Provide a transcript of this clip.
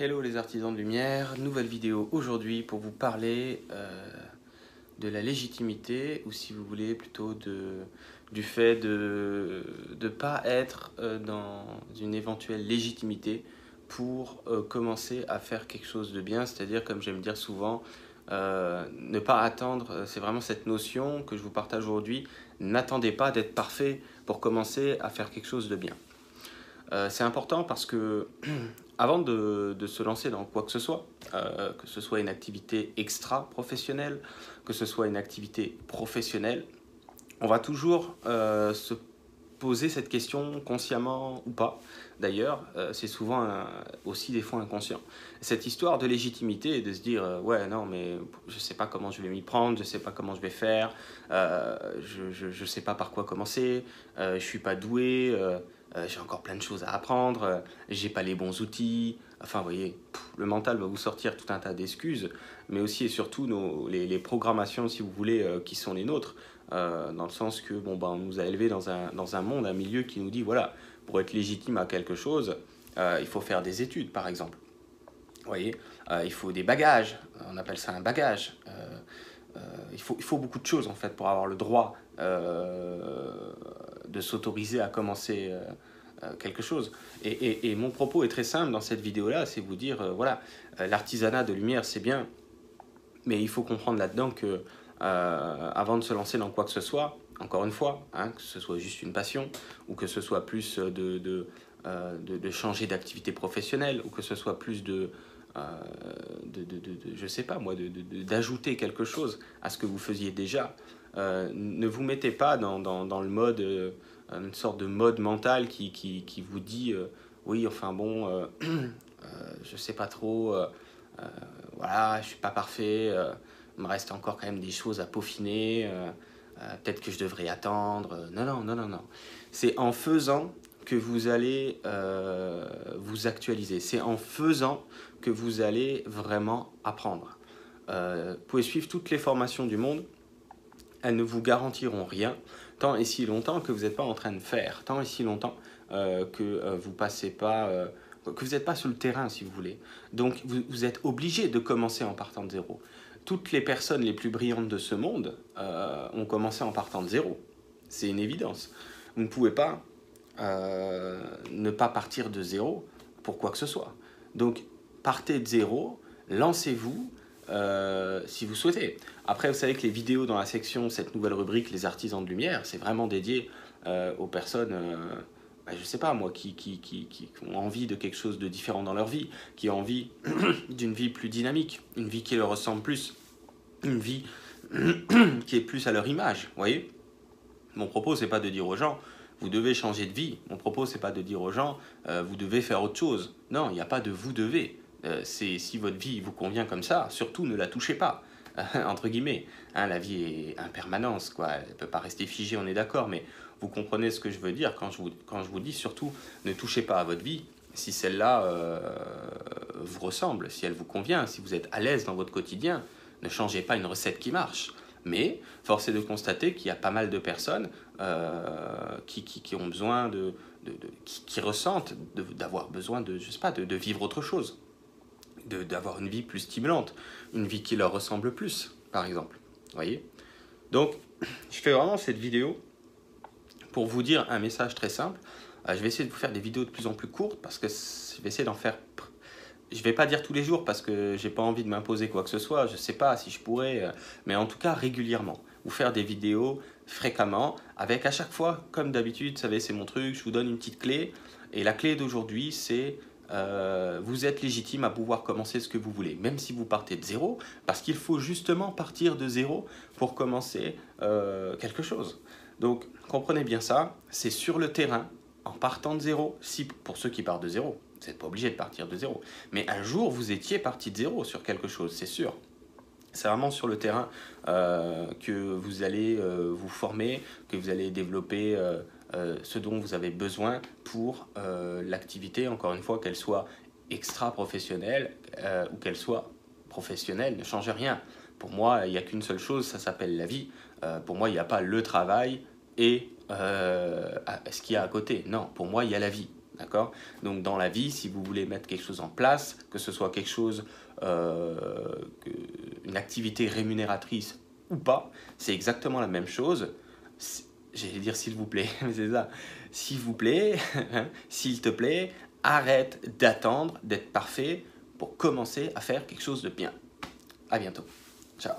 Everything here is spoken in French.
Hello les artisans de lumière, nouvelle vidéo aujourd'hui pour vous parler euh, de la légitimité ou si vous voulez plutôt du fait de ne pas être euh, dans une éventuelle légitimité pour euh, commencer à faire quelque chose de bien, c'est-à-dire comme j'aime dire souvent, ne pas attendre, c'est vraiment cette notion que je vous partage aujourd'hui, n'attendez pas d'être parfait pour commencer à faire quelque chose de bien. C'est important parce que avant de, se lancer dans quoi que ce soit, euh, que ce soit une activité extra-professionnelle, que ce soit une activité professionnelle, on va toujours euh, se poser cette question consciemment ou pas. D'ailleurs, euh, c'est souvent aussi des fois inconscient. Cette histoire de légitimité et de se dire ouais non mais je sais pas comment je vais m'y prendre, je sais pas comment je vais faire, je, je, sais pas par quoi commencer, je suis pas doué euh, j'ai encore plein de choses à apprendre, euh, j'ai pas les bons outils. Enfin, vous voyez, le mental va vous sortir tout un tas d'excuses, mais aussi et surtout nos, les, programmations, si vous voulez, euh, qui sont les nôtres, dans le sens que bon, ben, on nous a élevés dans un, dans un monde, un milieu qui nous dit voilà, pour être légitime à quelque chose, il faut faire des études, par exemple. Vous voyez, il faut des bagages, on appelle ça un bagage. il, faut, il faut beaucoup de choses en fait pour avoir le droit de s'autoriser à commencer euh, euh, quelque chose. Et, mon propos est très simple dans cette vidéo-là, c'est vous dire, euh, voilà, l'artisanat de lumière, c'est bien, mais il faut comprendre là-dedans que avant de se lancer dans quoi que ce soit, encore une fois, hein, que ce soit juste une passion, ou que ce soit plus de, de, de, changer d'activité professionnelle, ou que ce soit plus de, de, je sais pas moi, d'ajouter quelque chose à ce que vous faisiez déjà. Ne vous mettez pas dans, le mode une sorte de mode mental qui, vous dit euh, oui, enfin bon, euh, euh, je sais pas trop, voilà, je suis pas parfait, il me reste encore quand même des choses à peaufiner, peut-être que je devrais attendre. Non, non, non, non, non. C'est en faisant que vous allez vous actualiser. C'est en faisant que vous allez vraiment apprendre. vous pouvez suivre toutes les formations du monde, elles ne vous garantiront rien tant et si longtemps que vous n'êtes pas en train de faire, tant et si longtemps euh, que euh, vous passez pas, euh, que vous n'êtes pas sur le terrain si vous voulez. Donc vous, êtes obligé de commencer en partant de zéro. Toutes les personnes les plus brillantes de ce monde ont commencé en partant de zéro. C'est une évidence. Vous ne pouvez pas ne pas partir de zéro pour quoi que ce soit. Donc partez de zéro, lancez-vous, euh, si vous souhaitez. Après, vous savez que les vidéos dans la section, cette nouvelle rubrique, les artisans de lumière, c'est vraiment dédié euh, aux personnes, euh, bah, je sais pas moi, qui, ont envie de quelque chose de différent dans leur vie, qui ont envie d'une vie plus dynamique, une vie qui leur ressemble plus, une vie qui est plus à leur image, voyez? Mon propos, c'est pas de dire aux gens, vous devez changer de vie. Mon propos, c'est pas de dire aux gens, vous devez faire autre chose. Non, il n'y a pas de vous devez. Euh, c'est si votre vie vous convient comme ça, surtout ne la touchez pas, entre guillemets. Hein, la vie est impermanence, quoi. Elle ne peut pas rester figée, on est d'accord, mais vous comprenez ce que je veux dire quand je vous, quand je vous dis surtout ne touchez pas à votre vie si celle-là euh, vous ressemble, si elle vous convient, si vous êtes à l'aise dans votre quotidien. Ne changez pas une recette qui marche. Mais force est de constater qu'il y a pas mal de personnes euh, qui, qui, ont besoin de, de, qui, ressentent d'avoir besoin de, je sais pas, de vivre autre chose d'avoir une vie plus stimulante, une vie qui leur ressemble plus, par exemple. voyez? Donc, je fais vraiment cette vidéo pour vous dire un message très simple. Euh, je vais essayer de vous faire des vidéos de plus en plus courtes parce que je vais essayer d'en faire. Je vais pas dire tous les jours parce que j'ai pas envie de m'imposer quoi que ce soit. Je sais pas si je pourrais, euh, mais en tout cas régulièrement. Vous faire des vidéos fréquemment avec à chaque fois, comme d'habitude, vous savez, c'est mon truc. Je vous donne une petite clé et la clé d'aujourd'hui, c'est euh, vous êtes légitime à pouvoir commencer ce que vous voulez, même si vous partez de zéro, parce qu'il faut justement partir de zéro pour commencer euh, quelque chose. Donc comprenez bien ça, c'est sur le terrain, en partant de zéro, si, pour ceux qui partent de zéro, vous n'êtes pas obligé de partir de zéro, mais un jour vous étiez parti de zéro sur quelque chose, c'est sûr. C'est vraiment sur le terrain euh, que vous allez vous former, que vous allez développer euh, ce dont vous avez besoin pour euh, l'activité, encore une fois, qu'elle soit extra-professionnelle euh, ou qu'elle soit professionnelle, ne change rien. Pour moi, il n'y a qu'une seule chose, ça s'appelle la vie. pour moi, il n'y a pas le travail et ce qu'il y a à côté. Non, pour moi, il y a la vie. D'accord? Donc dans la vie, si vous voulez mettre quelque chose en place, que ce soit quelque chose, une activité rémunératrice ou pas, c'est exactement la même chose. J'allais dire s'il vous plaît, mais c'est ça. S'il vous plaît, hein, s'il te plaît, arrête d'attendre d'être parfait pour commencer à faire quelque chose de bien. À bientôt. Ciao.